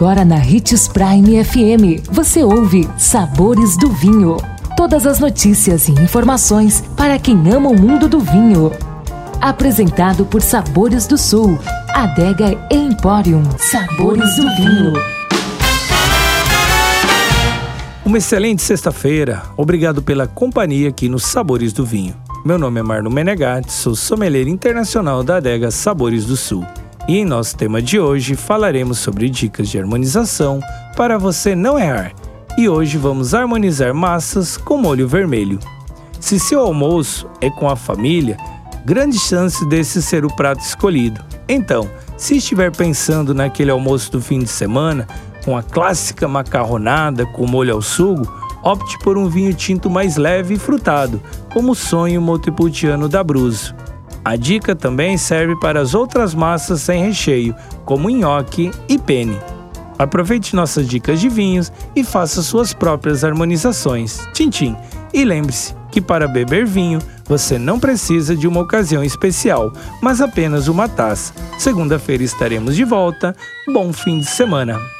Agora na Ritz Prime FM, você ouve Sabores do Vinho. Todas as notícias e informações para quem ama o mundo do vinho. Apresentado por Sabores do Sul, Adega Emporium. Sabores do Vinho. Uma excelente sexta-feira. Obrigado pela companhia aqui nos Sabores do Vinho. Meu nome é Marno Menegatti, sou sommelier internacional da adega Sabores do Sul. E em nosso tema de hoje falaremos sobre dicas de harmonização para você não errar. E hoje vamos harmonizar massas com molho vermelho. Se seu almoço é com a família, grande chance desse ser o prato escolhido. Então, se estiver pensando naquele almoço do fim de semana, com a clássica macarronada com molho ao sugo, opte por um vinho tinto mais leve e frutado, como o sonho montepulciano da Bruso. A dica também serve para as outras massas sem recheio, como nhoque e penne. Aproveite nossas dicas de vinhos e faça suas próprias harmonizações. Tintim! E lembre-se que para beber vinho você não precisa de uma ocasião especial, mas apenas uma taça. Segunda-feira estaremos de volta. Bom fim de semana!